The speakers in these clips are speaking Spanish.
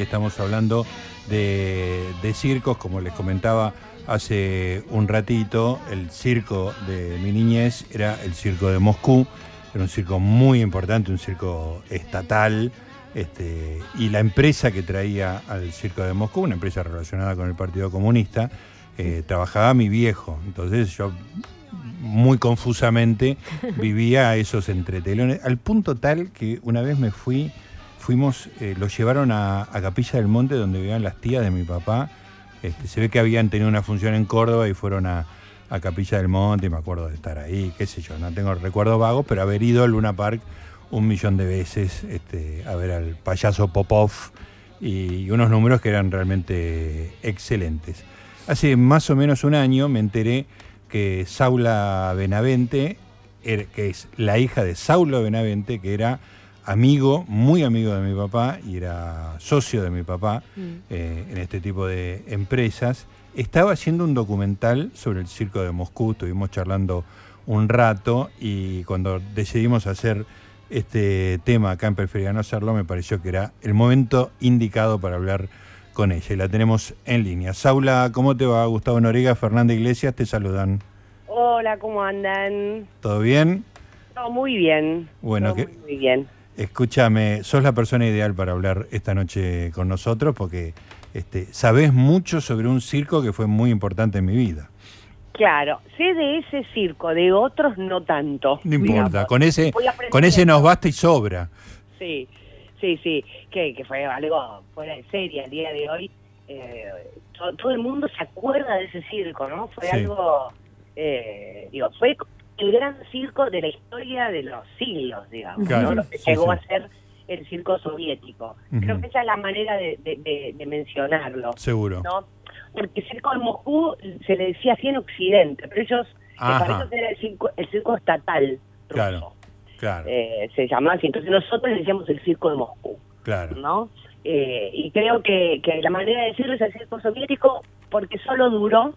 Estamos hablando de, circos, como les comentaba hace un ratito, el circo de mi niñez era el circo de Moscú, era un circo muy importante, un circo estatal, este, y la empresa que traía al circo de Moscú, una empresa relacionada con el Partido Comunista, eh, trabajaba mi viejo, entonces yo muy confusamente vivía esos entretelones, al punto tal que una vez me fui fuimos, eh, los llevaron a, Capilla del Monte, donde vivían las tías de mi papá. Este, se ve que habían tenido una función en Córdoba y fueron a, Capilla del Monte, y me acuerdo de estar ahí, qué sé yo, no tengo recuerdos vagos, pero haber ido al Luna Park un millón de veces este, a ver al payaso Popov y unos números que eran realmente excelentes. Hace más o menos un año me enteré que Saula Benavente, er, que es la hija de Saulo Benavente, que era amigo, muy amigo de mi papá y era socio de mi papá mm. eh, en este tipo de empresas, estaba haciendo un documental sobre el circo de Moscú, estuvimos charlando un rato y cuando decidimos hacer este tema acá en Prefería no hacerlo, me pareció que era el momento indicado para hablar con ella y la tenemos en línea. Saula, ¿cómo te va? Gustavo Noriga, Fernanda Iglesias, te saludan. Hola, ¿cómo andan? ¿Todo bien? Todo muy bien. Bueno, muy bien. Escúchame, sos la persona ideal para hablar esta noche con nosotros porque este, sabés mucho sobre un circo que fue muy importante en mi vida. Claro, sé de ese circo, de otros no tanto. No importa, con ese, con ese nos basta y sobra. Sí, sí, sí, que, que fue algo fuera de serie al día de hoy. Eh, todo, el mundo se acuerda de ese circo, ¿no? Fue algo, eh, digo, fue el gran circo de la historia de los siglos, digamos, lo que llegó a ser el circo soviético. Creo que esa es la manera de, mencionarlo. Seguro. ¿no? Porque el circo de Moscú se le decía así en Occidente, pero ellos, para ellos era el circo, el circo estatal ruso. Claro, claro. Eh, se llamaba así. Entonces nosotros le decíamos el circo de Moscú. Claro. ¿no? Eh, y creo que, que la manera de decirlo es el circo soviético porque solo duró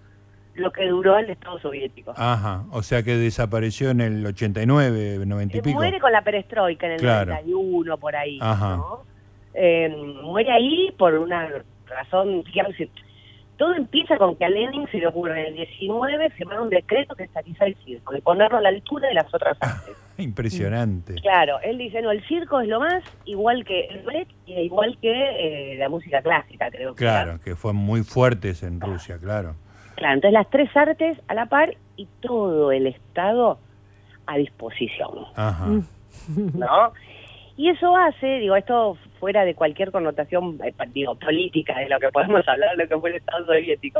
lo que duró el Estado soviético. Ajá, o sea que desapareció en el 89, 90 y pico. Muere con la perestroika en el 91, por ahí. Ajá. ¿no? Eh, muere ahí por una razón, digamos, todo empieza con que a Lenin se le ocurre en el 19 firmar un decreto que estatiza el circo, de ponerlo a la altura de las otras artes. Impresionante. Claro, él dice, no, el circo es lo más, igual que el ballet y igual que eh, la música clásica, creo que Claro, que fue muy fuertes en Rusia, claro. Claro, entonces las tres artes a la par y todo el Estado a disposición. Ajá. ¿No? Y eso hace, digo, esto fuera de cualquier connotación, eh, digo, política, de lo que podemos hablar, de lo que fue el Estado soviético,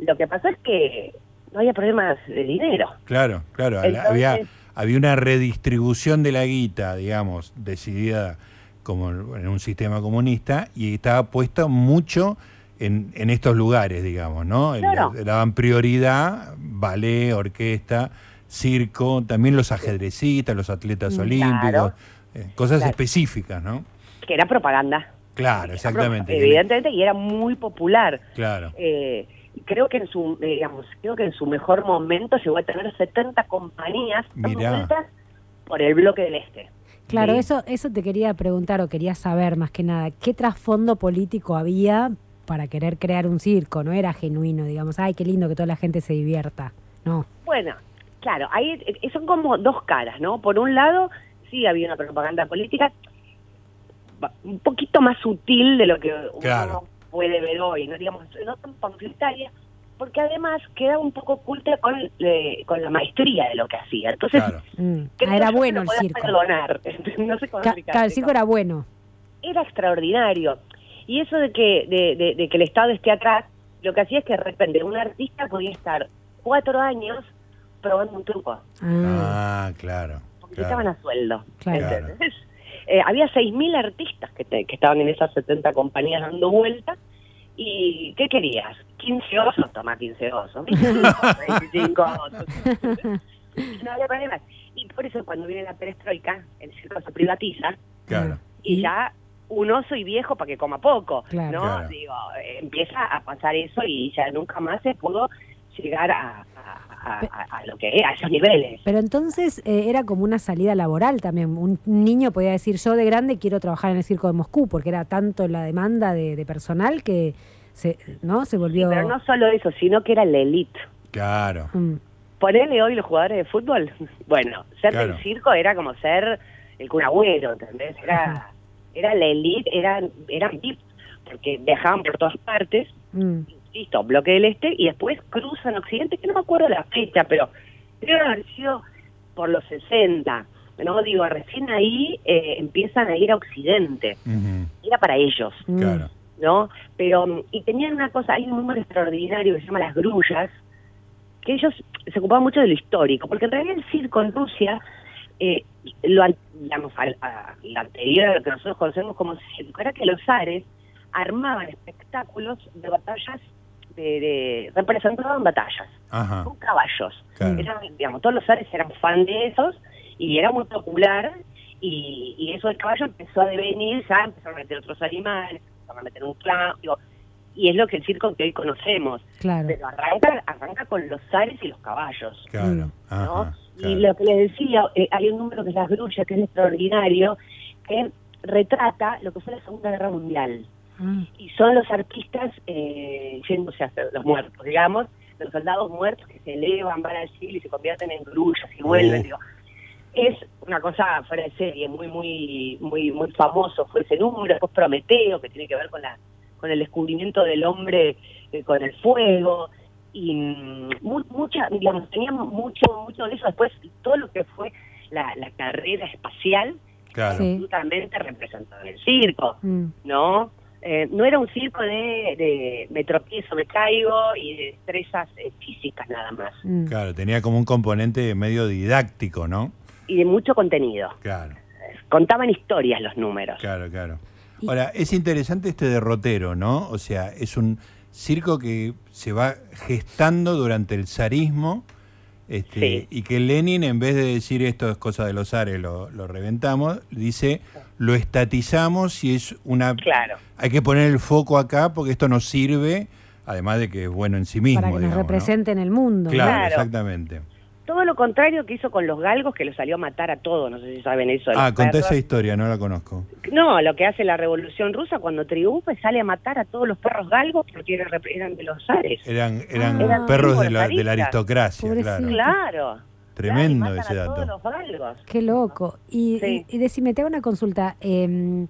lo que pasó es que no había problemas de dinero. Claro, claro, había, había una redistribución de la guita, digamos, decidida como en un sistema comunista y estaba puesto mucho en, en estos lugares, digamos, ¿no? Le, daban prioridad, ballet, orquesta, circo, también los ajedrecistas, los atletas olímpicos, eh, cosas específicas, ¿no? Que era propaganda. Claro, exactamente. Evidentemente, y era muy popular. Claro. Eh, creo que en su, digamos, creo que en su mejor momento llegó a tener 70 compañías por el bloque del este. Claro, eso, eso te quería preguntar o quería saber más que nada, ¿qué trasfondo político había para querer crear un circo, no era genuino, digamos, ay, qué lindo que toda la gente se divierta, no. Bueno, claro, ahí eh, son como dos caras, ¿no? Por un lado, sí había una propaganda política un poquito más sutil de lo que uno puede ver hoy, no digamos, no tan panfletaria, porque además queda un poco oculta con, con la maestría de lo que hacía. Entonces, mm. ah, era bueno el circo. Perdonar. no sé cómo el circo era bueno. Era extraordinario. Y eso de que, de, que el Estado esté atrás, lo que hacía es que de repente un artista podía estar cuatro años probando un truco. Ah, claro. Porque estaban a sueldo. Claro. Eh, había 6.000 artistas que, que estaban en esas 70 compañías dando vueltas. ¿Y qué querías? 15 osos, toma 15 osos. 25 osos. no había problema. Y por eso cuando viene la perestroika, el circo se privatiza. Claro. Y ya un oso y viejo para que coma poco, ¿no? Digo, empieza a pasar eso y ya nunca más se pudo llegar a, a, a- a lo que a esos niveles. Pero entonces eh, era como una salida laboral también. Un niño podía decir, yo de grande quiero trabajar en el circo de Moscú, porque era tanto la demanda de, de personal que se, ¿no? se volvió... Pero no solo eso, sino que era la elite. Claro. Mm, Ponele hoy los jugadores de fútbol. Bueno, ser Claro. del circo era como ser el curagüero, ¿entendés? Era, era la elite, eran, eran VIP, porque viajaban por todas partes, mm. insisto, bloque del este, y después cruzan Occidente, que no me acuerdo la fecha, pero debe haber sido por los 60. No digo, recién ahí eh, empiezan a ir a Occidente. Era para ellos. Mm. Claro. ¿no? Pero, mm, y tenían una cosa, hay un número extraordinario que se llama las grullas, que ellos se ocupaban mucho de lo histórico, porque en realidad el circo en Rusia, eh, lo, digamos, al, a, lo anterior a lo que nosotros conocemos como circo, era que los zares armaban espectáculos de batallas, de, de representaban batallas, Ajá. con caballos. Claro. Eran, digamos, todos los zares eran fan de esos, y era muy popular, y, y eso del caballo empezó a devenir, ya empezaron a meter otros animales, empezaron a meter un clown, digo, y es lo que el circo que hoy conocemos. Claro. Pero arranca, arranca con los zares y los caballos. Claro. ¿no? Ajá. Y lo que les decía, eh, hay un número que es las grullas, que es extraordinario, que retrata lo que fue la Segunda Guerra Mundial. Ah, Y son los artistas eh, yéndose los muertos, digamos, los soldados muertos que se elevan, van al cielo y se convierten en grullas y vuelven. Uh. digo. Es una cosa fuera de serie, muy, muy, muy, muy famoso fue ese número, después Prometeo, que tiene que ver con la con el descubrimiento del hombre eh, con el fuego, y mm, mu- mucha, digamos, teníamos mucho, mucho de eso. Después, todo lo que fue la, la carrera espacial, Claro. Sí. absolutamente representado en el circo, mm. ¿no? Eh, no era un circo de, de me tropiezo, me caigo y de destrezas eh, físicas nada más, Mm. Claro, tenía como un componente medio didáctico, ¿no? y de mucho contenido. Claro, Contaban historias los números. claro, claro. Ahora, es interesante este derrotero, ¿no? O sea, es un circo que se va gestando durante el zarismo este, Sí. y que Lenin, en vez de decir esto es cosa de los zares, lo, lo reventamos, dice lo estatizamos y es una... Claro. Hay que poner el foco acá porque esto nos sirve, además de que es bueno en sí mismo. Para que nos represente en el mundo. Claro. exactamente. Todo lo contrario que hizo con los galgos, que los salió a matar a todos, no sé si saben eso. Ah, conté perros. esa historia, no la conozco. No, lo que hace la revolución rusa cuando triunfa es sale a matar a todos los perros galgos porque eran, eran de los zares. Eran, eran Eran perros de la, de la aristocracia, Pobrecito. claro. Claro. Tremendo Claro, y ese dato. todos los galgos. Qué loco. Y, Sí. y, y decime, te hago una consulta. eh,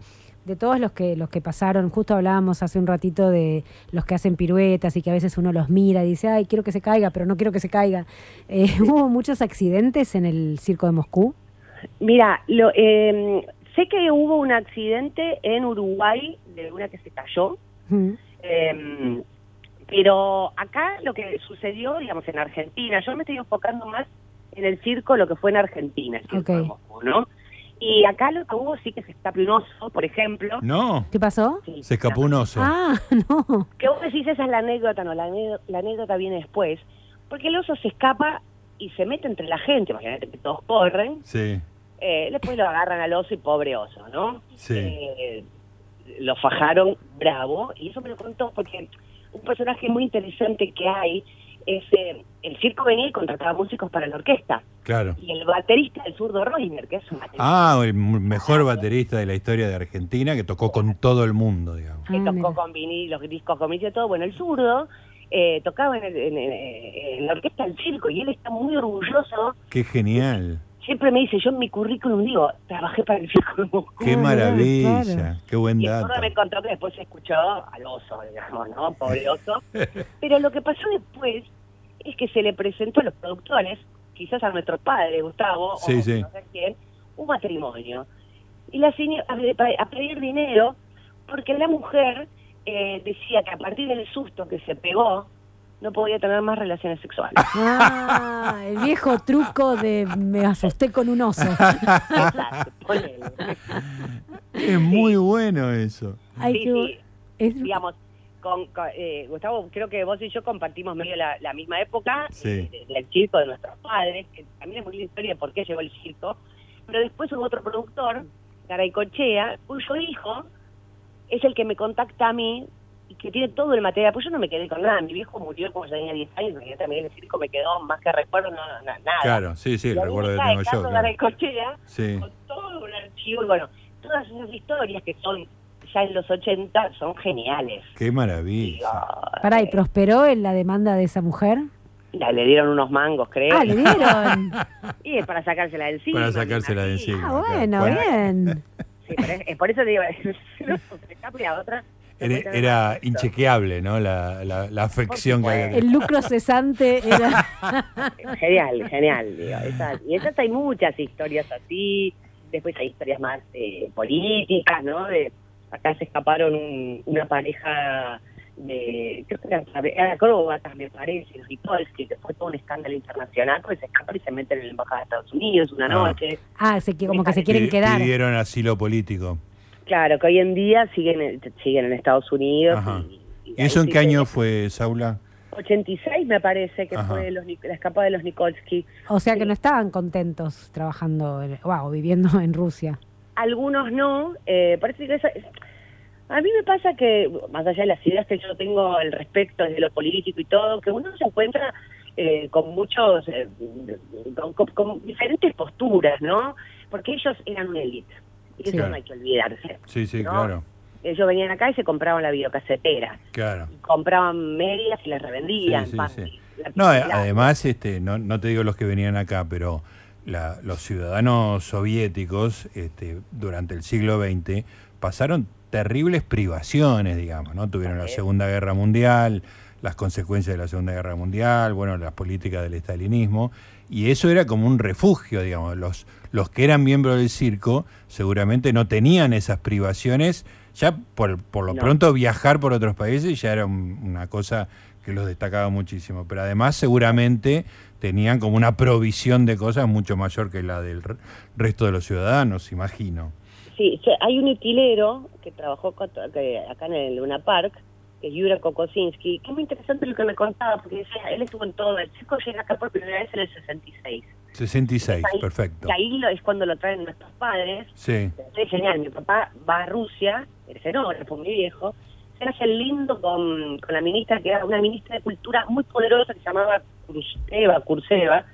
de todos los que los que pasaron, justo hablábamos hace un ratito de los que hacen piruetas y que a veces uno los mira y dice, ay, quiero que se caiga, pero no quiero que se caiga. Eh, ¿Hubo muchos accidentes en el circo de Moscú? Mira, lo, eh, sé que hubo un accidente en Uruguay de una que se cayó, Mm. eh, pero acá lo que sucedió, digamos, en Argentina, yo me estoy enfocando más en el circo, lo que fue en Argentina, el circo de Moscú, ¿no? Y acá lo que hubo sí que se escapó un oso, por ejemplo. No, ¿Qué pasó? Sí, se escapó un oso. Ah, no. Que vos decís, esa es la anécdota, no, la, la anécdota viene después, porque el oso se escapa y se mete entre la gente, imagínate que todos corren, Sí, eh, después lo agarran al oso y pobre oso, ¿no? sí. Eh, lo fajaron bravo, y eso me lo contó porque un personaje muy interesante que hay es, eh, el circo venía y contrataba músicos para la orquesta, Claro. y el baterista del zurdo Reiner, que es un baterista Ah, el mejor baterista de la historia de Argentina que tocó con todo el mundo, digamos. que Ah, tocó con vinilos, discos con vinilo y todo, bueno, el zurdo eh, tocaba en, el- en- en- en la orquesta del circo y él está muy orgulloso. Qué genial. Siempre me dice, yo en mi currículum digo, trabajé para el circo de Moscú. Qué maravilla. claro. Qué buen Y el dato. zurdo me contó que después se escuchó al oso, digamos, ¿no? Pobre oso. Pero lo que pasó después es que se le presentó a los productores, quizás a nuestro padre, Gustavo, Sí, o sí. no sé quién, un matrimonio. Y la señora, a, a pedir dinero, porque la mujer eh, decía que a partir del susto que se pegó, no podía tener más relaciones sexuales. Ah, el viejo truco de me asusté con un oso. Exacto, ponele. Es muy bueno eso. Ay, Sí, sí. es- digamos, con, con, eh, Gustavo, creo que vos y yo compartimos medio la, la misma época Sí. eh, de- del circo de nuestros padres, que también es muy historia de por qué llegó el circo, pero después hubo otro productor, Garay Cochea, cuyo hijo es el que me contacta a mí y que tiene todo el material. Pues yo no me quedé con nada. Mi viejo murió cuando tenía 10 años, porque también el circo me quedó más que recuerdo, no, no, nada. Claro, sí, sí, Y el recuerdo cae tengo yo. Claro. Sí. con todo un archivo. Y bueno, todas esas historias que son ya en los 80 son geniales. Qué maravilla. Pará, ¿y prosperó en la demanda de esa mujer? Ya, le dieron unos mangos, creo. Ah, le dieron. Y es para sacársela de encima. Para sacársela de encima. Ah, bueno, Bueno. bien. Sí, pero es, es por eso te digo, no a otra. Era, era inchequeable, ¿no? La, la, la afección que había. El lucro cesante era... Genial, genial. Digo, esas- y esas hay muchas historias así. Después hay historias más eh, políticas, ¿no? De, acá se escaparon un- una pareja de, creo que eran eran acróbatas, me parece, los Nikolsky, que fue todo un escándalo internacional, pues se escapan y se meten en la embajada de Estados Unidos una Ah. noche. Ah, se, que- como que se quieren Pi- quedar. Pidieron asilo político. Claro, que hoy en día siguen en- siguen en Estados Unidos. Ajá. Y, ¿Y eso en qué año fue, Saula? 86 me parece que Ajá. fue los, Nic- la escapada de los Nikolsky. O sea que no estaban contentos trabajando, wow, viviendo en Rusia. Algunos no. eh, parece que esa- a mí me pasa que, más allá de las ideas que yo tengo al respecto desde lo político y todo, que uno se encuentra eh, con muchos, eh, con, con- con diferentes posturas, ¿no? Porque ellos eran una élite. Y eso no hay que olvidarse. Sí, sí, ¿no? claro. Ellos venían acá y se compraban la videocasetera. Claro. Compraban medias y las revendían. Sí, sí, pan- sí. la- No, la- además, este, no, no te digo los que venían acá, pero la- los ciudadanos soviéticos este, durante el siglo XX pasaron terribles privaciones, digamos, ¿no? Tuvieron la. Segunda Guerra Mundial, las consecuencias de la Segunda Guerra Mundial, bueno, las políticas del estalinismo, y eso era como un refugio, digamos. Los, los que eran miembros del circo seguramente no tenían esas privaciones, ya por, por lo No. pronto viajar por otros países ya era un- una cosa que los destacaba muchísimo, pero además seguramente tenían como una provisión de cosas mucho mayor que la del re- resto de los ciudadanos, imagino. Sí, hay un utilero que trabajó acá en el Luna Park, que es Yura Kokosinski, que es muy interesante lo que me contaba, porque decía, él estuvo en todo, el circo llega acá por primera vez en el 66. 66, Ahí- perfecto. Y ahí lo- es cuando lo traen nuestros padres. Sí, Es genial, mi papá va a Rusia, el escenógrafo, mi viejo, el lindo con, con la ministra, que era una ministra de cultura muy poderosa que se llamaba Kurseva, Kurseva.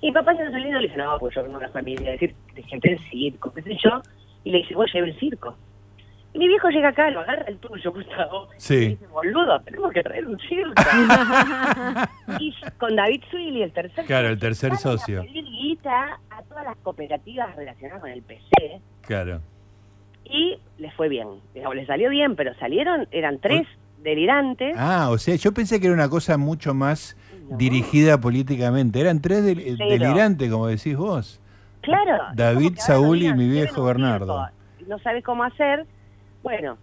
Y mi papá se el lindo y le dice, no, pues yo vengo a la familia a decir, de gente del circo, qué sé yo. Y le dice, vos lleve el circo. Y mi viejo llega acá, lo agarra el tuyo, Gustavo. Sí. Y dice, boludo, tenemos que traer un circo. y con David Swilly, el tercer Claro, el tercer a socio. guita a todas las cooperativas relacionadas con el PC claro. Y les fue bien. Digamos, les salió bien, pero salieron, eran tres delirantes. Ah, o sea, yo pensé que era una cosa mucho más No. dirigida políticamente. Eran tres del- Cero. delirantes, como decís vos. Claro. David, Saúl y mi viejo Bernardo. No sabes cómo hacer. Bueno,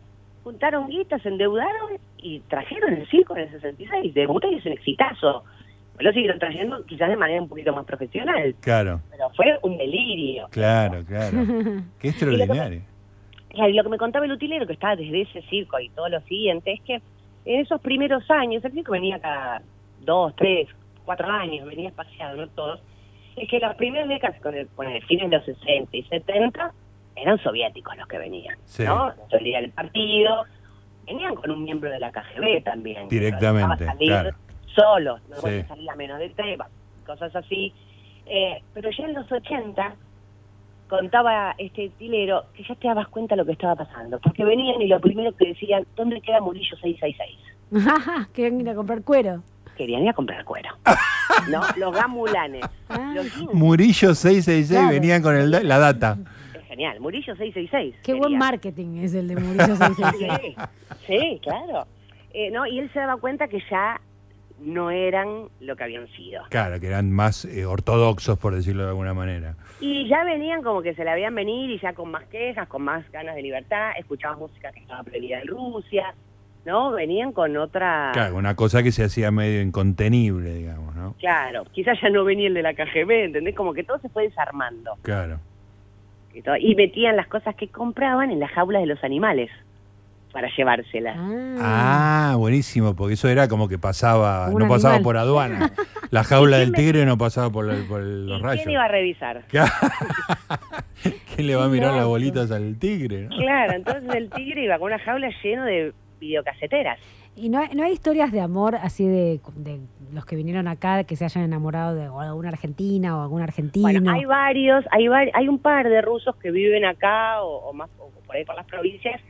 juntaron guitas, se endeudaron y trajeron el circo en el 66. Debuta y es un exitazo. Lo siguieron trayendo quizás de manera un poquito más profesional, Claro, pero fue un delirio. claro, claro. Qué extraordinario. Y lo que me contaba el utilero, que estaba desde ese circo y todo lo siguiente, es que en esos primeros años, el circo venía cada dos, tres, cuatro años, venía espaciado, no todos, es que las primeras décadas, con el, con el fines de los 60 y 70, eran soviéticos los que venían, Sí. ¿no? Solía el partido, venían con un miembro de la KGB también. Directamente, salir claro. solos, no Sí. salir a menos de tres, cosas así. Eh, pero ya en los 80 contaba este utilero que ya te dabas cuenta de lo que estaba pasando, porque venían y lo primero que decían, ¿dónde queda Murillo 666? Querían ir a comprar cuero. Querían ir a comprar cuero. ¿No? Los gamulanes. Ah. Los. Murillo 666 Claro. venían con el la data. Es genial. Murillo 666. Qué buen querían. marketing es el de Murillo 666. Sí, sí, claro. Eh, no, y él se daba cuenta que ya no eran lo que habían sido. Claro, que eran más eh, ortodoxos, por decirlo de alguna manera. Y ya venían como que se la habían venir y ya con más quejas, con más ganas de libertad, escuchaban música que estaba prohibida en Rusia, ¿no? Venían con otra... Claro, una cosa que se hacía medio incontenible, digamos, ¿no? Claro, quizás ya no venía el de la KGB, ¿entendés? Como que todo se fue desarmando. Claro. Y, todo- y metían las cosas que compraban en las jaulas de los animales para llevárselas. Ah. Buenísimo, porque eso era como que pasaba, Un no pasaba animal. por aduana. La jaula ¿Y del quién me- tigre no pasaba por, el- por el- ¿Y los quién rayos. iba a revisar? ¿Quién le va a mirar las bolitas al tigre? no? Claro, entonces el tigre iba con una jaula lleno de videocaseteras. ¿Y no hay, no hay historias de amor así de, de los que vinieron acá que se hayan enamorado de alguna argentina o algún argentino? Bueno, hay varios, hay hay un par de rusos que viven acá o, o más o por ahí por las provincias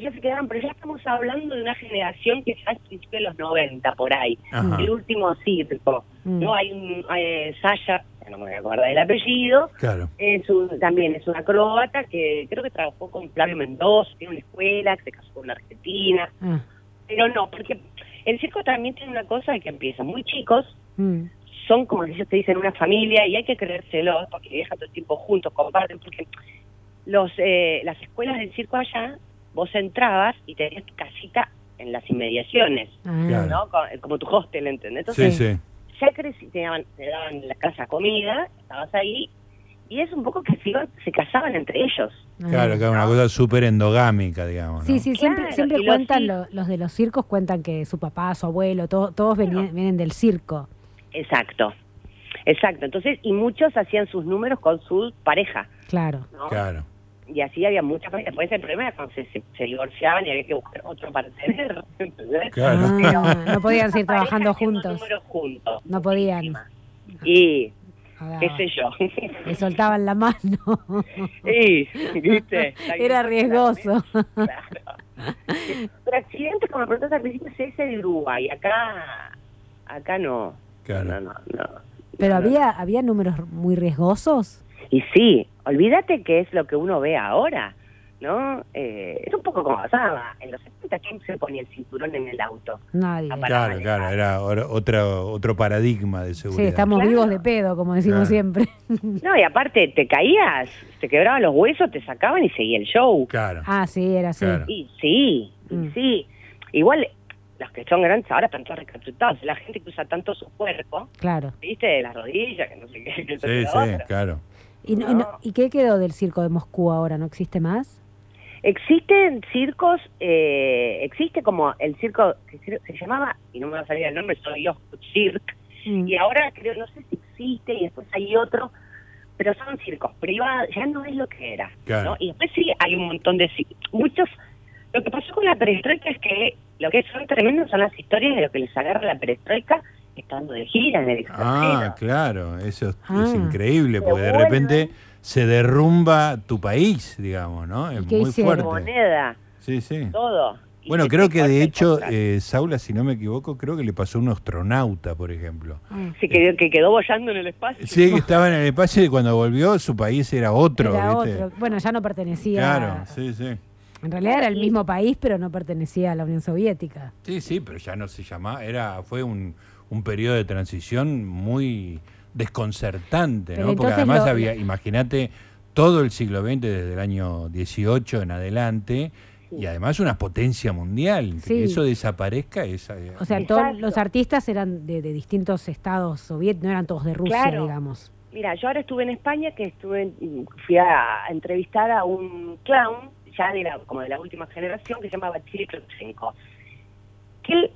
ya se quedaron, pero ya estamos hablando de una generación que ya es principio de los 90 por ahí, Ajá. el último circo. Mm. No hay un hay, Sasha, no me voy a acordar del apellido, Claro. es un, también es una acróbata que creo que trabajó con Flavio Mendoza, tiene una escuela, que se casó con una argentina, Ah, pero no, porque el circo también tiene una cosa que empieza muy chicos, mm, son como ellos te dicen una familia y hay que creérselos porque viajan todo el tiempo juntos, comparten, porque los eh, las escuelas del circo allá, vos entrabas y tenías tu casita en las inmediaciones, ah. ¿no? Co- Como tu hostel, ¿entendés? Sí, Entonces, sí. ya crecí, te daban, te daban la casa comida, estabas ahí, y es un poco que se, iban- se casaban entre ellos. ah. Claro, claro, una cosa súper endogámica, digamos. Sí, ¿no? sí, siempre, Claro, siempre los cuentan, los de los circos cuentan que su papá, su abuelo, to- todos venían- vienen del circo. Exacto, exacto. Entonces, y muchos hacían sus números con su pareja, Claro. ¿no? Claro. Y así había muchas parejas. Después el problema era cuando se, se, se divorciaban y había que buscar otro para tener. Claro. Ah, no podían seguir trabajando juntos. juntos. No podían. Y, Ah, qué sé yo. Le soltaban la mano. y, ¿viste? Era riesgoso. Claro. Pero accidentes, como preguntas al principio, es ese de Uruguay. Acá, acá no. Claro. No, no, no. Pero No, no. había, había números muy riesgosos. Y sí, olvídate que es lo que uno ve ahora, ¿no? Eh, es un poco como pasaba. En los 70, ¿quién se ponía el cinturón en el auto? Nadie. Ah, Claro, manejar. claro, era otro, otro paradigma de Sí, seguridad. estamos Claro. vivos de pedo, como decimos Claro. siempre. No, y aparte, te caías, te quebraban los huesos, te sacaban y seguía el show. Claro. Ah, sí, era así. Claro. Y sí, y Mm. sí. Igual, los que son grandes ahora están todos recapacitados. La gente que usa tanto su cuerpo, Claro. ¿viste? De las rodillas, que no sé qué. que Sí, sí, otro. claro. ¿Y, no- y no- ¿Y qué quedó del circo de Moscú ahora? ¿No existe más? Existen circos, eh, existe como el circo que se, llamaba, y no me va a salir el nombre, soy yo, Cirque, Mm. y ahora creo, no sé si existe, y después hay otro, pero son circos privados, ya no es lo que era. Claro. ¿no? Y después sí hay un montón de muchos. Lo que pasó con la perestroika es que lo que son tremendos son las historias de lo que les agarra la perestroika estando de gira en el extranjero. Ah, claro, eso es, Ah. es increíble, porque de repente se derrumba tu país, digamos, ¿no? Es qué muy hicieron? fuerte. moneda, Sí, sí. todo. Bueno, creo que de hecho, eh, Saula, si no me equivoco, creo que le pasó a un astronauta, por ejemplo. Ah. Sí, que, que quedó bollando en el espacio. Sí, que estaba en el espacio y cuando volvió su país era otro, Era ¿viste? otro. Bueno, ya no pertenecía. Claro, sí, sí. En realidad era el mismo país, pero no pertenecía a la Unión Soviética. Sí, sí, pero ya no se llamaba, era, fue un, un periodo de transición muy desconcertante, ¿no? Porque además lo- había, imagínate, todo el siglo XX desde el año 18 en adelante, y además una potencia mundial. Sí. Que eso desaparezca es... eh, O sea, todos los artistas eran de, de distintos estados soviéticos, no eran todos de Rusia, Claro. digamos. Mira, yo ahora estuve en España, que estuve, en- fui a, entrevistar a un clown, ya de la, como de la última generación, que se llamaba Chile. Que él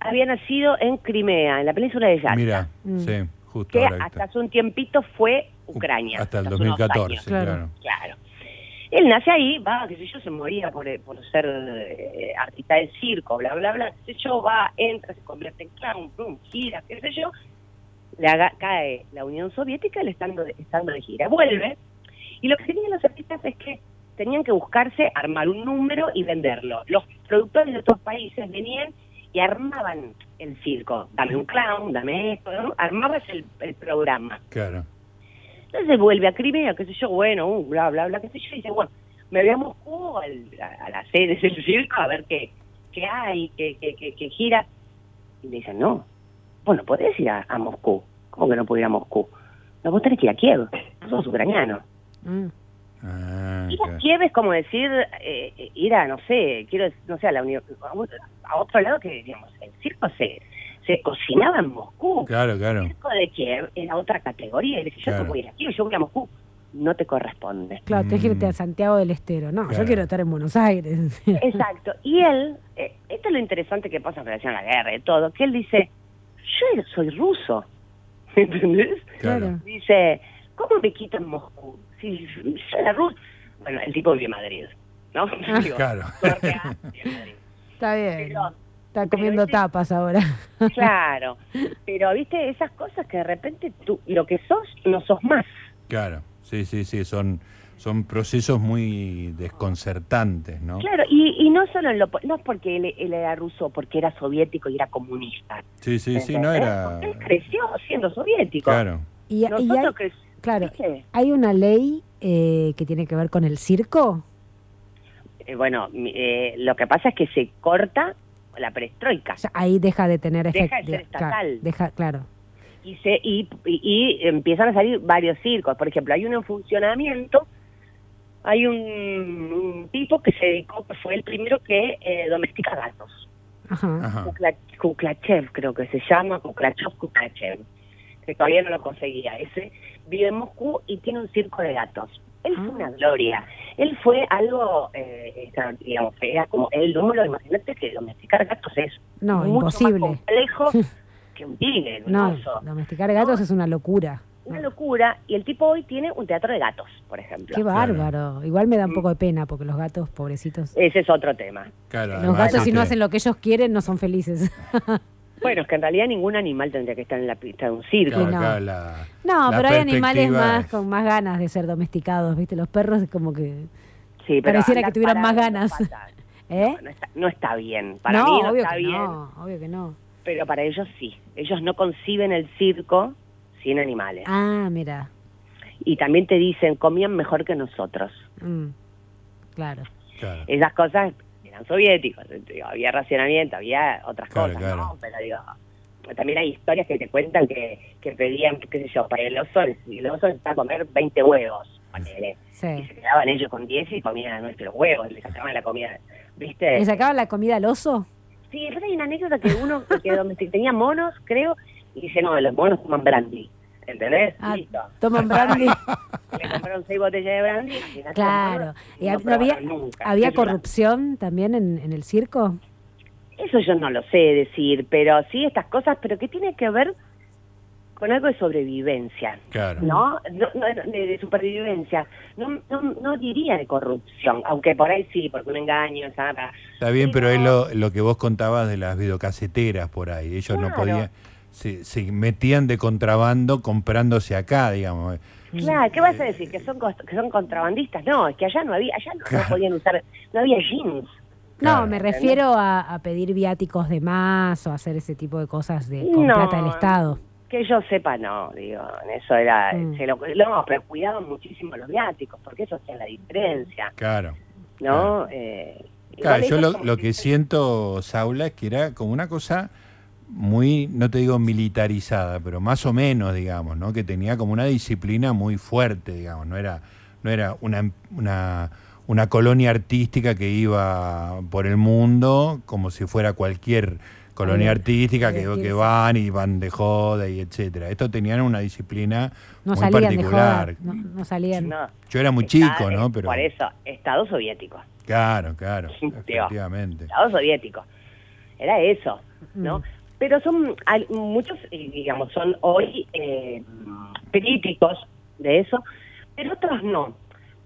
había nacido en Crimea, en la península de Yalta. Mira, Mm. sí, justo que ahora hasta hace un tiempito fue Ucrania. Hasta el hace unos 2014, años. Claro. claro. Claro. Él nace ahí, va, qué sé yo, se moría por, por ser eh, artista del circo, bla, bla, bla, qué sé yo, va, entra, se convierte en clown, boom, gira, qué sé yo, le haga- cae la Unión Soviética él estando de, estando de gira, vuelve, y lo que tenían los artistas es que tenían que buscarse armar un número y venderlo. Los productores de otros países venían y armaban el circo, dame un clown, dame esto, ¿no? armabas el, el programa. Claro. Entonces vuelve a Crimea, qué sé yo, bueno, uh, bla, bla, bla, qué sé yo, y dice, bueno, me voy a Moscú, al- a, a la sede del circo, a ver qué, qué hay, qué, qué, qué, qué gira. Y le dicen, no, vos no podés ir a, a Moscú. ¿Cómo que no puedo ir a Moscú? No, vos tenés que ir a Kiev, vos sos ucraniano. Mm. Ah, Ir a claro. Kiev es como decir, eh, eh, ir a, no sé, quiero, no sé, a la Unión, a otro lado que, digamos, el circo se, se cocinaba en Moscú. Claro, claro. El circo de Kiev era otra categoría. Y le dije, yo Claro. no voy a ir a Kiev, yo voy a Moscú. No te corresponde. Claro, tenés que irte Mm. a Santiago del Estero. No, Claro. yo quiero estar en Buenos Aires. Exacto. Y él, eh, esto es lo interesante que pasa en relación a la guerra y todo, que él dice, yo soy ruso. ¿Entendés? Claro. Dice, ¿cómo me quitan Moscú? Si yo era ruso. Bueno, el tipo vive en Madrid, ¿no? Digo, Claro. suerte a- vive en Madrid. Está bien. Pero- Está comiendo ese- tapas ahora. Claro, pero viste esas cosas que de repente tú lo que sos no sos más. Claro, sí, sí, sí, son, son procesos muy desconcertantes, ¿no? Claro, y, y no solo en lo, no es porque él, él era ruso, porque era soviético y era comunista. Sí, sí, sí, no era... Porque Él creció siendo soviético. Claro, Y, y hay, Nosotros cre- claro, hay una ley eh, que tiene que ver con el circo. Eh, bueno, mi- eh, lo que pasa es que se corta la perestroika. O sea, ahí deja de tener Deja efecto. de ser estatal. deja, claro. y se y, y- y empiezan a salir varios circos. Por ejemplo, hay uno en funcionamiento, hay un, un tipo que se dedicó, que fue el primero que eh, domestica gatos. Ajá. ajá. Kukla- Kuklachev creo que se llama, Kuklachov Kuklachev, que todavía no lo conseguía. Ese vive en Moscú y tiene un circo de gatos. Él fue Ah. una gloria. Él fue algo, eh, digamos, era como el número, imagínate que domesticar gatos es No, mucho imposible. más complejo que un tigre, un No, oso. domesticar gatos es una locura. Una locura. Y el tipo hoy tiene un teatro de gatos, por ejemplo. Qué Claro. bárbaro. Igual me da un poco de pena porque los gatos, pobrecitos. Ese es otro tema. Claro, Los gatos si no este, hacen lo que ellos quieren no son felices. Bueno, es que en realidad ningún animal tendría que estar en la pista de un circo. claro, no. claro, la- No, la pero hay animales más con más ganas de ser domesticados, ¿viste? Los perros es como que... Sí, pero Pareciera que tuvieran más ganas. ¿Eh? No, no está, no está bien. Para no, mí no obvio está que bien, no, obvio que no. pero para ellos sí. Ellos no conciben el circo sin animales. Ah, mira. Y también te dicen, comían mejor que nosotros. Mm, claro. claro. Esas cosas eran soviéticos. digo, había racionamiento, había otras Claro, cosas, claro. ¿no? Pero digo, también hay historias que te cuentan que, que pedían, qué sé yo, para el oso, el, el oso necesitaba comer 20 huevos, ponele. Y se quedaban ellos con 10 y comían nuestros huevos, le sacaban la comida, ¿viste? ¿Le sacaban la comida al oso? Sí, pero hay una anécdota que uno que domestic- tenía monos, creo, y dice, no, los monos toman brandy, ¿entendés? Ah, Listo. toman brandy. Le compraron seis botellas de brandy. claro. ¿Y no hab- no había, nunca. había corrupción también en, en el circo? Eso yo no lo sé decir, pero sí estas cosas, pero que tiene que ver con algo de sobrevivencia, Claro. ¿no? No, no, de, de supervivencia. No, no, no diría de corrupción, aunque por ahí sí, porque un engaño, ¿sabes? Está bien, pero es lo, lo que vos contabas de las videocaseteras por ahí. Ellos no podían, se, se metían de contrabando comprándose acá, digamos. Claro, ¿qué vas a decir? ¿Que son, cost- que son contrabandistas? No, es que allá no había, allá no, no podían usar, no había jeans. No, Claro. me refiero a, a pedir viáticos de más o hacer ese tipo de cosas de, con No. plata del Estado. Que yo sepa, no, digo, eso era, Mm. se lo, lo- pero cuidaban muchísimo los viáticos, porque eso hacía la diferencia, Claro. ¿no? Eh, Claro, igual yo lo, lo que siento, Saula, es que era como una cosa muy, no te digo militarizada, pero más o menos, digamos, ¿no? Que tenía como una disciplina muy fuerte, digamos, no era, no era una, una, una colonia artística que iba por el mundo como si fuera cualquier colonia artística que, van y van de joda y etcétera. Esto tenían una disciplina No muy salían de joda. particular. No, no salían. No, Yo era muy está- chico, ¿no? Pero Por eso, Estado soviético, claro, claro, efectivamente. Estado soviético, era eso, ¿no? Mm. Pero son, hay muchos, eh, digamos, son hoy eh, críticos de eso, pero otros no.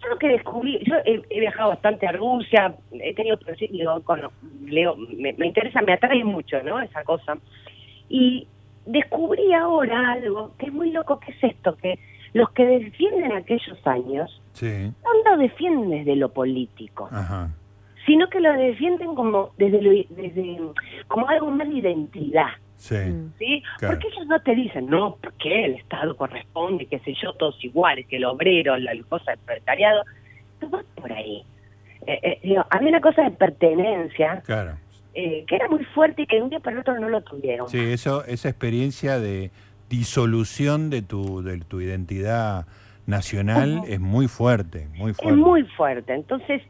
Yo lo que descubrí, yo he, he viajado bastante a Rusia, he tenido, digo, con, leo, me, me interesa, me atrae mucho, ¿no? Esa cosa. Y descubrí ahora algo que es muy loco, que es esto, que los que defienden aquellos años Sí, no lo defienden desde lo político, ajá. Sino que lo defienden como desde, lo- desde como algo más de identidad. Sí. Mm. ¿Sí? Claro. Porque ellos no te dicen, no, porque el Estado corresponde, qué sé yo, todos iguales, que el obrero, la cosa del proletariado. No vas por ahí. Eh, eh, digo, a mí una cosa de pertenencia, Claro. eh, que era muy fuerte y que de un día para el otro no lo tuvieron. Sí, eso, esa experiencia de disolución de tu, de tu identidad nacional es muy fuerte, muy fuerte. Es muy fuerte. Entonces,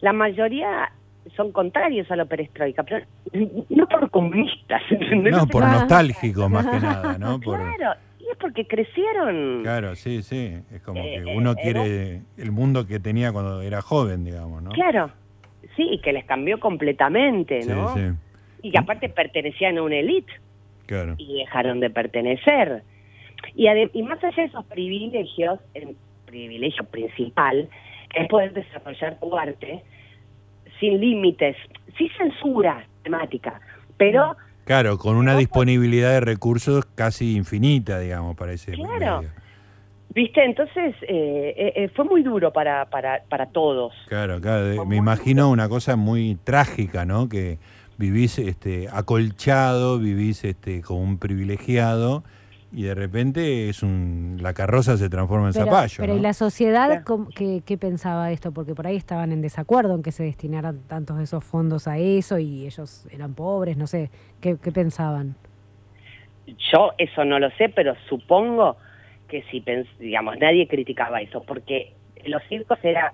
la mayoría son contrarios a la perestroika, pero no por comunistas. No, sé por nostálgicos más que nada, ¿no? Por, Claro, y es porque crecieron. claro, sí, sí. Es como Eh, que eh, uno eh, quiere el mundo que tenía cuando era joven, digamos, ¿no? Claro, sí, y que les cambió completamente, Sí, ¿no? sí, Y que aparte pertenecían a una élite claro. y dejaron de pertenecer. Y, y más allá de esos privilegios, el privilegio principal es poder desarrollar tu arte sin límites. sí censura temática, pero... Claro, con una disponibilidad de recursos casi infinita, digamos, para ese Claro. medio. ¿Viste? Entonces eh, eh, eh, fue muy duro para, para, para todos. Claro, claro. Fue Me imagino una cosa muy trágica, ¿no? Que vivís este, acolchado, vivís este, como un privilegiado y de repente es un la carroza se transforma en Pero, zapallo. pero ¿no? ¿y la sociedad qué, qué pensaba de esto? Porque por ahí estaban en desacuerdo en que se destinaran tantos de esos fondos a eso y ellos eran pobres, no sé, ¿qué, qué pensaban? Yo eso no lo sé, pero supongo que si, pens- digamos, nadie criticaba eso, porque los circos era,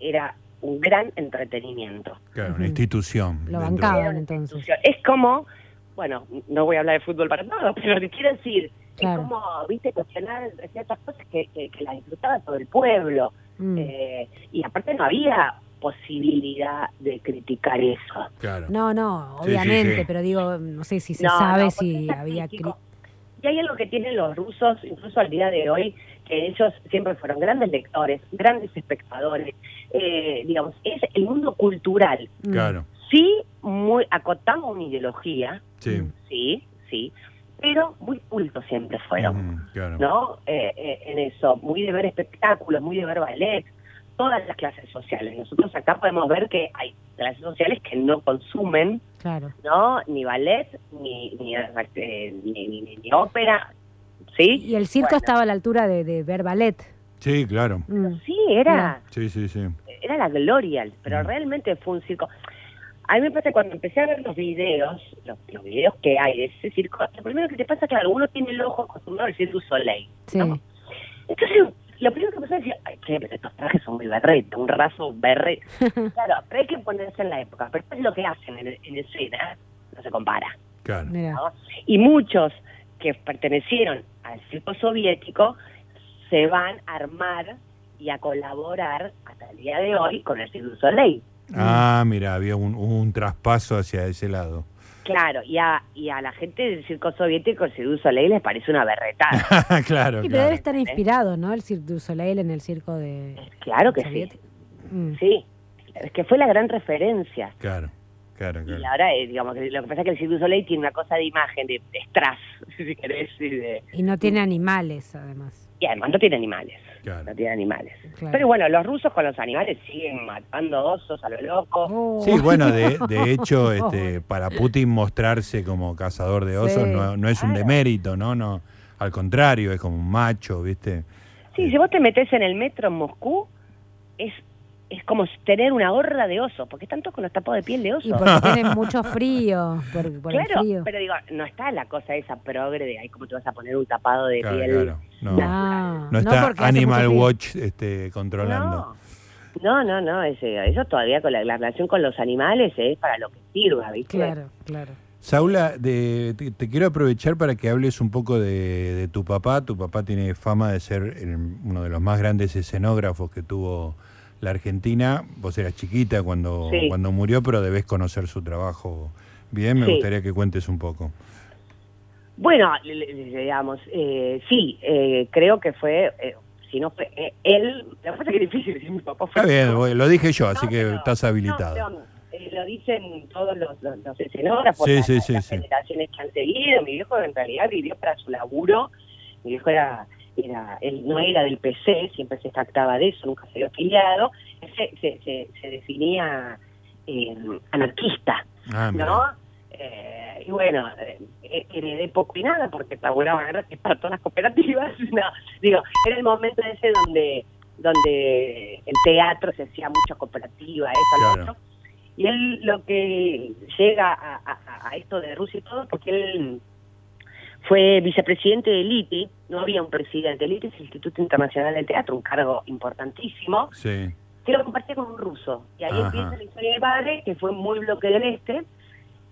era un gran entretenimiento. Claro, una institución. Lo bancaban. Entonces. Es como, bueno, no voy a hablar de fútbol para todo, pero lo que quiero decir, Claro. es como, viste, cuestionar ciertas cosas que, que, que las disfrutaba todo el pueblo. Mm. Eh, y aparte no había posibilidad de criticar eso. Claro. No, no, Sí, sí, obviamente, sí. pero digo, no sé si se No, sabe no, si había... Y hay algo que tienen los rusos, incluso al día de hoy, que ellos siempre fueron grandes lectores, grandes espectadores. Eh, digamos, es el mundo cultural. Claro. Sí, muy acotado una ideología, Sí. sí, sí, pero muy cultos siempre fueron. Ujú, claro. ¿no? Eh, eh, en eso, muy de ver espectáculos, muy de ver ballet, todas las clases sociales. Nosotros acá podemos ver que hay clases sociales que no consumen, Claro. ¿no? Ni ballet, ni, ni, eh, ni, ni- ni- ni ópera, ¿sí? Y el circo Bueno, estaba a la altura de, de ver ballet. Sí, claro. Mm. Sí, era, Sí, sí, sí. era la gloria, pero Mm. realmente fue un circo. A mí me pasa cuando empecé a ver los videos, los, los videos que hay de ese circo, lo primero que te pasa, claro, uno tiene el ojo acostumbrado al Cirque Soleil, Sí. ¿no? Entonces, lo primero que empecé a decir, ay, che, pero estos trajes son muy berrete, un raso berre. claro, pero hay que ponerse en la época, pero después lo que hacen en, en escena no se compara. Claro. Y muchos que pertenecieron al circo soviético se van a armar y a colaborar hasta el día de hoy con el Cirque Soleil. Ah, mira, había un, un traspaso hacia ese lado. Claro, y a, y a la gente del circo soviético el Cirque du Soleil les parece una berretada. claro, Sí, pero claro. debe estar inspirado, ¿no? El Cirque du Soleil en el circo de... claro que sí. Mm. Sí, es que fue la gran referencia. Claro, claro, Y claro. ahora, eh, digamos, que lo que pasa es que el Cirque du Soleil tiene una cosa de imagen, de, de strass, si querés, y, de, Y no tiene animales, además. Y además no tiene animales. Claro. No tiene animales. Claro. Pero bueno, los rusos con los animales siguen matando osos a lo loco. Oh. Sí, bueno, de, de hecho, este, para Putin mostrarse como cazador de osos Sí. no, no es un Claro. demérito, ¿no? no Al contrario, es como un macho, ¿viste? Sí, si vos te metés en el metro en Moscú, es, es como tener una horda de osos, porque están todos con los tapados de piel de oso. Y porque tienen mucho frío, por, por el claro, frío. pero digo, no está la cosa esa progre de, ay, ¿cómo te vas a poner un tapado de Claro, piel? claro. No, No, no está mucho Animal. Watch este, controlando. No, no, no, no ese, eso todavía con la, la relación con los animales es para lo que sirva, ¿viste? Claro, claro. Saula, de- te, te quiero aprovechar para que hables un poco de, de tu papá. Tu papá tiene fama de ser el- uno de los más grandes escenógrafos que tuvo la Argentina. Vos eras chiquita cuando, Sí. cuando murió, pero debés conocer su trabajo bien. Me Sí. gustaría que cuentes un poco. Bueno, digamos, eh, sí, eh, creo que fue, eh, si no fue eh, él, la cosa que es difícil decir mi papá fue... Está bien, lo dije yo, así que estás habilitado. no, pero, eh, lo dicen todos los, los, los escenógrafos, Sí, las, sí, sí, las generaciones que han seguido. Mi viejo en realidad vivió para su laburo. Mi viejo era, era él no era del PC, siempre se jactaba de eso, nunca se había afiliado. Se, se, se, se definía eh, anarquista, Ah. ¿no? Eh, y bueno, eh, heredé poco y nada porque laburaba gratis para todas las cooperativas. No, digo, era el momento ese donde donde el teatro se hacía mucha cooperativa, eso, lo otro. Y él lo que llega a, a- a esto de Rusia y todo, porque él fue vicepresidente del ITI, no había un presidente, el ITI es el Instituto Internacional del Teatro, un cargo importantísimo, Sí, que lo compartía con un ruso. Y ahí Ajá. empieza la historia del padre, que fue muy bloque del Este,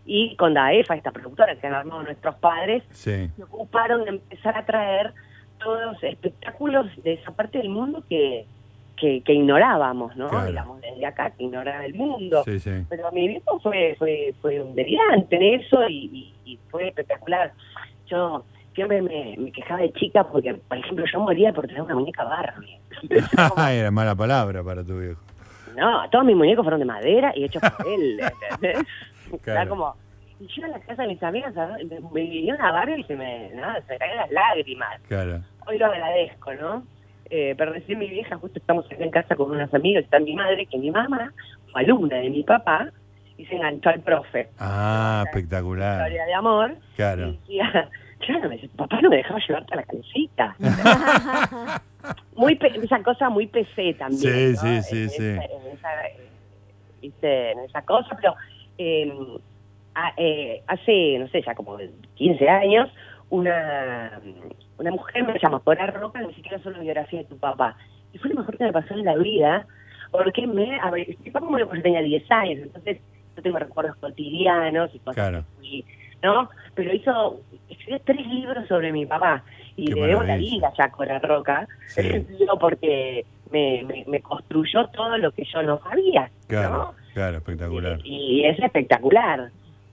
y con DAEFA, esta productora que han armado nuestros padres, sí. se ocuparon de empezar a traer todos los espectáculos de esa parte del mundo que, que, que ignorábamos, ¿no? Claro. Digamos, desde acá, que ignoraba el mundo. Sí, sí. Pero mi viejo fue, fue, fue un delirante en eso y, y- y fue espectacular. Yo siempre me, me quejaba de chica porque, por ejemplo, yo moría por tener una muñeca Barbie. Era mala palabra para tu viejo. No, todos mis muñecos fueron de madera y hechos por él, ¿entendés? Claro. Era como, y yo a la casa de mis amigas, me, vinieron a Barbie y se me, nada, se me caían las lágrimas. Claro. Hoy lo agradezco, ¿no? Eh, pero recién mi vieja, justo estamos acá en casa con unas amigas, está mi madre, que mi mamá fue alumna de mi papá y se enganchó al profe. Ah, espectacular. Historia de amor. Claro. Y decía, claro, me decía, papá no me dejaba llevarte a la calecita. muy pe- esa cosa muy PC también. Sí, ¿no? sí, sí, en sí. Esa, en, esa, eh, en esa cosa, pero eh, a- eh, hace, no sé, ya como 15 años, una, una mujer me llamó por roca, ni siquiera solo biografía de tu papá. Y fue lo mejor que me pasó en la vida, porque me, a ver, mi papá murió cuando tenía 10 años, entonces yo tengo recuerdos cotidianos y cosas Claro. ¿no? Pero hizo, escribió tres libros sobre mi papá, y Qué le debo la vida ya con la roca, Sí. Porque me, me, me construyó todo lo que yo no sabía, Claro, ¿no? Claro, espectacular. Y, y es espectacular,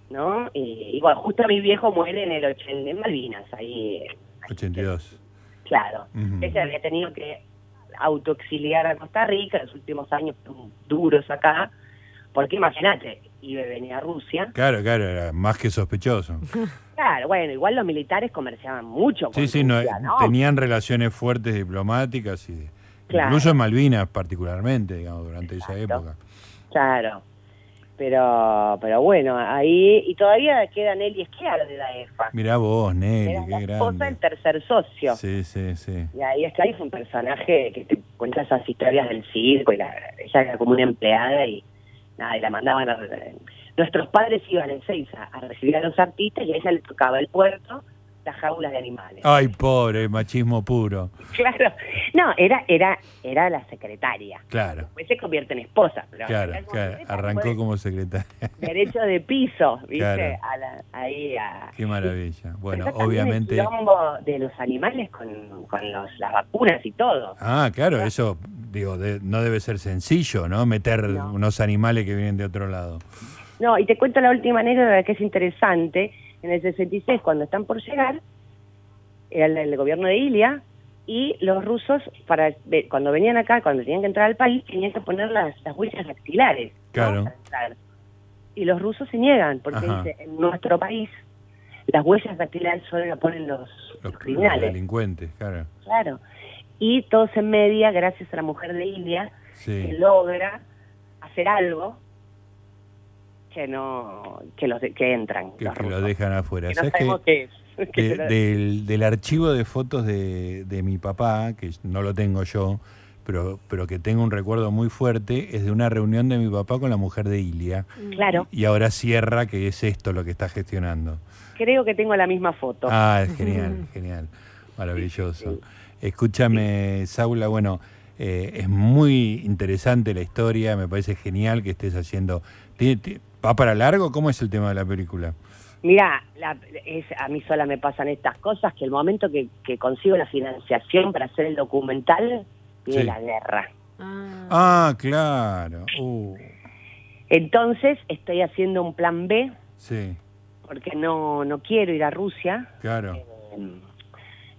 ¿no? Y, y bueno, justo mi viejo muere en el 80, en Malvinas, ahí, eh, 82. claro. Ujú. Ese había tenido que autoexiliar a Costa Rica, los últimos años duros acá, porque imagínate, iba y venía a Rusia. Claro, claro, era más que sospechoso. Claro, bueno, igual los militares comerciaban mucho con Sí, sí, no, Rusia, ¿no? tenían relaciones fuertes diplomáticas y Claro. incluso en Malvinas particularmente, digamos, durante esa Exacto. época. Claro. Pero, pero bueno, ahí, y todavía queda Nelly Esquiar de la EFA. Mirá vos, Nelly, Era la qué esposa del grande. tercer socio. Sí, sí, sí. Y ahí es que ahí fue un personaje que te cuenta esas historias del circo y la, ella era como una empleada y nada, y la mandaban a... Nuestros padres iban en Seiza a recibir a los artistas y a ella le tocaba el puerto, las jaulas de animales. Ay, pobre, machismo puro. Claro. No, era, era, era la secretaria. Claro, Después se convierte en esposa. Pero claro, como claro. Arrancó como secretaria. Derecho de piso, ¿viste? Claro. A la- ahí a... Qué maravilla. Bueno, Pero obviamente. El de los animales con, con los, las vacunas y todo. Ah, claro, eso, digo, de- no debe ser sencillo, ¿no? Meter No. unos animales que vienen de otro lado. No, y te cuento la última anécdota que es interesante. En el 66, cuando están por llegar, el, el gobierno de Ilia y los rusos, para cuando venían acá, cuando tenían que entrar al país, tenían que poner las, las huellas dactilares. Claro. Y los rusos se niegan, porque Ajá. dice, en nuestro país las huellas dactilares solo las ponen los, Los, los los criminales. delincuentes, claro. Claro. Y todos en media, gracias a la mujer de Ilia, que Sí. logra hacer algo que no que los de- que entran Que, los que lo dejan afuera. Que no ¿Sabes sabemos qué? qué es Que De- del, del archivo de fotos de, de mi papá, que no lo tengo yo, pero, pero que tengo un recuerdo muy fuerte, es de una reunión de mi papá con la mujer de Ilia. claro Y ahora cierra que es esto lo que está gestionando. creo que tengo la misma foto Ah, es genial, genial, maravilloso. Escúchame, Saula, bueno, eh, es muy interesante la historia, me parece genial que estés haciendo... ¿Tiene- ti- ¿Va para largo? ¿Cómo es el tema de la película? mira la- es, a mí sola me pasan estas cosas que el momento que, que consigo la financiación para hacer el documental viene Sí. la guerra Ah. Ah, claro. Uh, entonces estoy haciendo un plan B sí, porque no no quiero ir a Rusia claro. eh,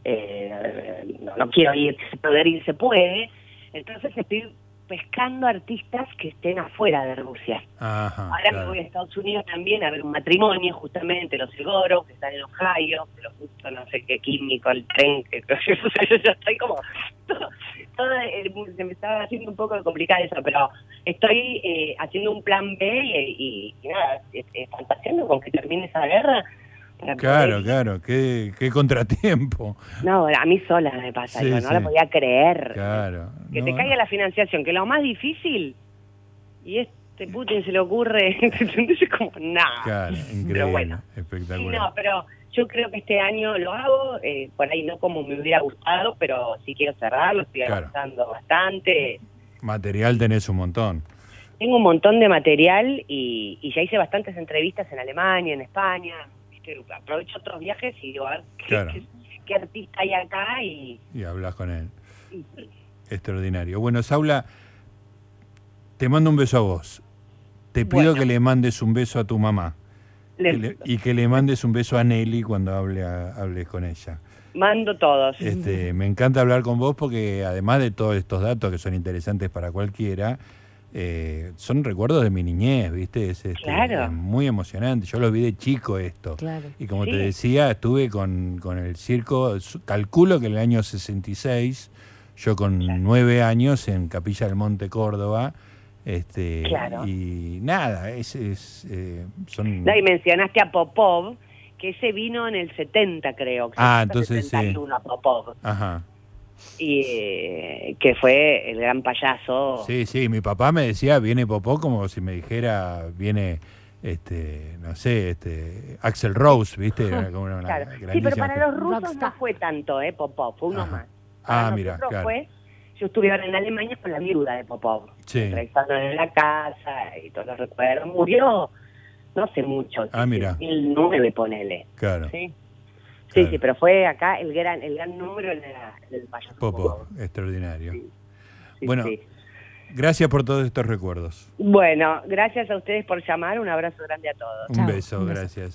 eh, no, no quiero ir, si poder ir se puede. Entonces estoy pescando artistas que estén afuera de Rusia. Ajá, Ahora me voy a Estados Unidos también a ver un matrimonio, justamente, los Segoro, que están en Ohio, pero justo no sé qué químico, el tren, que yo ya estoy como... Todo, todo el- se me estaba haciendo un poco complicada eso, pero estoy eh, haciendo un plan B y, y- y nada, eh, eh, fantaseando con que termine esa guerra. Para Claro, poder- claro, qué, qué contratiempo. no, a mí sola me pasa, Sí, yo no sí. la podía creer. Claro. Que No, te caiga la financiación, que lo más difícil, y este Putin se le ocurre, ¿entendés? Es como, nada. Claro, increíble, Pero bueno. Sí, espectacular. no, pero yo creo que este año lo hago, eh, por ahí no como me hubiera gustado, pero sí quiero cerrarlo, estoy Claro. avanzando bastante. Material tenés un montón. Tengo un montón de material y, y ya hice bastantes entrevistas en Alemania, en España. Aprovecho otros viajes y digo, a ver qué, Claro. qué- qué artista hay acá y, Y hablas con él. Extraordinario. Bueno, Saula, te mando un beso a vos. Te pido Bueno. que le mandes un beso a tu mamá. le- Que le- y que le mandes un beso a Nelly cuando hable a- hables con ella. mando todos. Este, me encanta hablar con vos porque además de todos estos datos que son interesantes para cualquiera, eh, son recuerdos de mi niñez, ¿viste? Es, este, Claro. es muy emocionante. Yo lo vi de chico esto. Claro. Y como Sí. te decía, estuve con, con el circo, calculo que en el año 66, yo con nueve años en Capilla del Monte, Córdoba, este, Claro. y nada, es, es, eh, son... No, y mencionaste a Popov, que ese vino en el 70, creo. Ah, entonces sí. 71 a Popov. Ajá. Y eh, que fue el gran payaso. Sí, sí, mi papá me decía, viene Popó como si me dijera, viene, este, no sé, este, Axel Rose, ¿viste? Era como una Claro. Sí, pero para los rusos Rockstar. no fue tanto, ¿eh? Popov, fue uno Ajá. más. Para Ah, mira, claro. fue, yo estuve ahora en Alemania con la viuda de Popov, Sí. en la casa y todos los recuerdos. Murió no hace mucho, Ah, mira. 2009, ponele. Claro, sí, Claro. sí, pero fue acá el gran el gran número era el payaso Popo, extraordinario. Sí. Sí, Bueno, sí. gracias por todos estos recuerdos. Bueno, gracias a ustedes por llamar. Un abrazo grande a todos. Un Chao, beso, un beso. gracias.